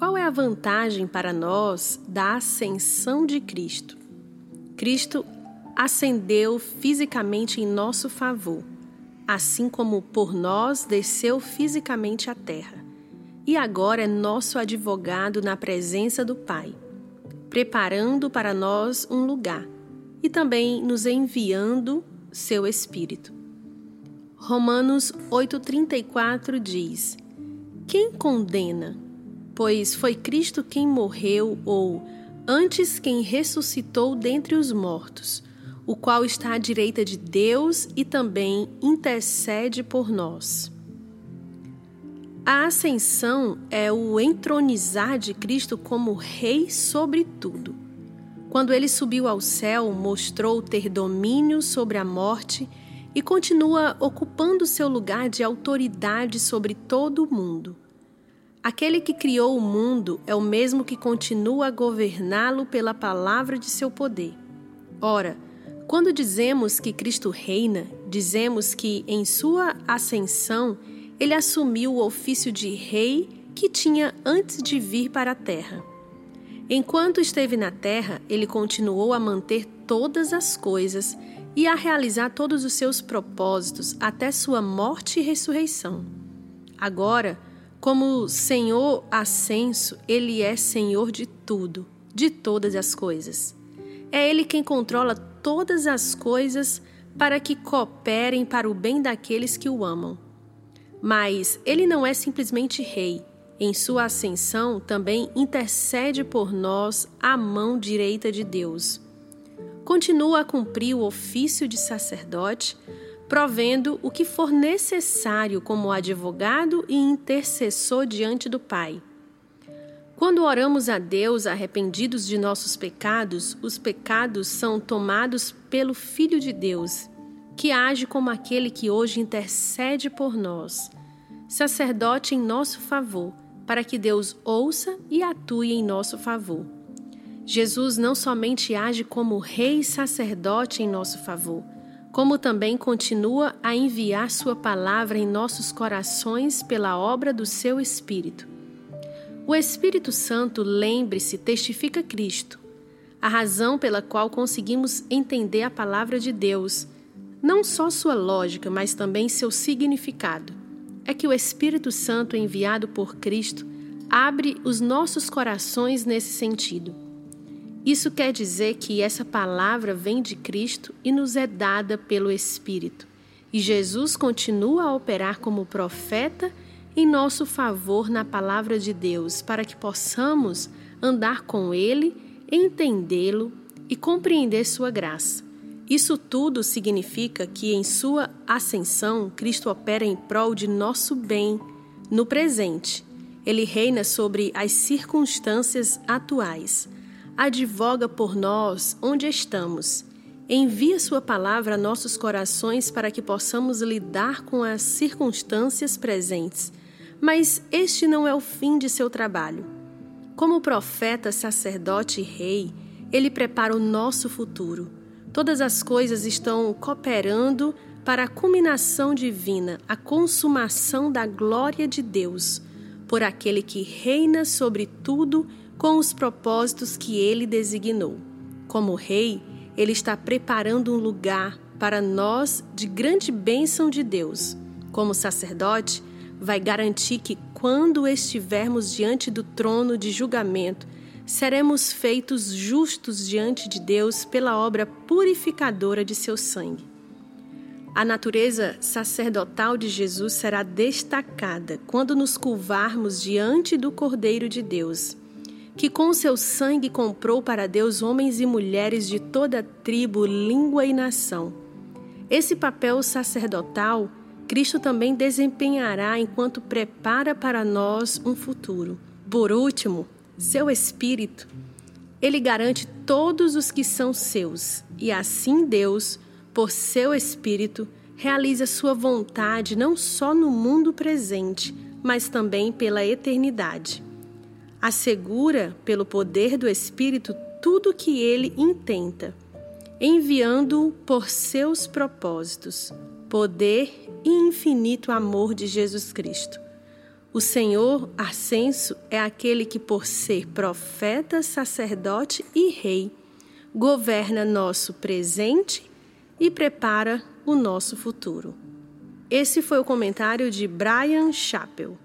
qual é a vantagem para nós da ascensão de Cristo? Cristo ascendeu fisicamente em nosso favor, assim como por nós desceu fisicamente à terra. E agora é nosso advogado na presença do Pai, preparando para nós um lugar e também nos enviando seu Espírito. Romanos 8,34 diz: Quem condena? Pois foi Cristo quem morreu, ou antes quem ressuscitou dentre os mortos, o qual está à direita de Deus e também intercede por nós. A ascensão é o entronizar de Cristo como Rei sobre tudo. Quando ele subiu ao céu, mostrou ter domínio sobre a morte e continua ocupando seu lugar de autoridade sobre todo o mundo. Aquele que criou o mundo é o mesmo que continua a governá-lo pela palavra de seu poder. Ora, quando dizemos que Cristo reina, dizemos que em sua ascensão ele assumiu o ofício de rei que tinha antes de vir para a terra. Enquanto esteve na terra, ele continuou a manter todas as coisas e a realizar todos os seus propósitos até sua morte e ressurreição. Agora, como Senhor ascenso, Ele é Senhor de tudo, de todas as coisas. É Ele quem controla todas as coisas para que cooperem para o bem daqueles que o amam. Mas Ele não é simplesmente Rei. Em sua ascensão, também intercede por nós à mão direita de Deus. Continua a cumprir o ofício de sacerdote provendo o que for necessário como advogado e intercessor diante do Pai. Quando oramos a Deus arrependidos de nossos pecados, os pecados são tomados pelo Filho de Deus, que age como aquele que hoje intercede por nós, sacerdote em nosso favor, para que Deus ouça e atue em nosso favor. Jesus não somente age como rei sacerdote em nosso favor, como também continua a enviar Sua palavra em nossos corações pela obra do Seu Espírito. O Espírito Santo, lembre-se, testifica Cristo, a razão pela qual conseguimos entender a palavra de Deus, não só sua lógica, mas também seu significado. É que o Espírito Santo, enviado por Cristo, abre os nossos corações nesse sentido. Isso quer dizer que essa palavra vem de Cristo e nos é dada pelo Espírito. E Jesus continua a operar como profeta em nosso favor na palavra de Deus, para que possamos andar com Ele, entendê-lo e compreender Sua graça. Isso tudo significa que em Sua ascensão, Cristo opera em prol de nosso bem no presente. Ele reina sobre as circunstâncias atuais advoga por nós onde estamos. Envia Sua palavra a nossos corações para que possamos lidar com as circunstâncias presentes. Mas este não é o fim de seu trabalho. Como profeta, sacerdote e rei, ele prepara o nosso futuro. Todas as coisas estão cooperando para a culminação divina, a consumação da glória de Deus, por aquele que reina sobre tudo com os propósitos que ele designou. Como rei, ele está preparando um lugar para nós de grande bênção de Deus. Como sacerdote, vai garantir que quando estivermos diante do trono de julgamento, seremos feitos justos diante de Deus pela obra purificadora de seu sangue. A natureza sacerdotal de Jesus será destacada quando nos curvarmos diante do Cordeiro de Deus que com seu sangue comprou para Deus homens e mulheres de toda tribo, língua e nação. Esse papel sacerdotal Cristo também desempenhará enquanto prepara para nós um futuro. Por último, seu Espírito. Ele garante todos os que são seus, e assim Deus, por seu Espírito, realiza sua vontade não só no mundo presente, mas também pela eternidade assegura, pelo poder do Espírito, tudo o que ele intenta, enviando-o por seus propósitos, poder e infinito amor de Jesus Cristo. O Senhor Ascenso é aquele que, por ser profeta, sacerdote e rei, governa nosso presente e prepara o nosso futuro. Esse foi o comentário de Brian Chappell.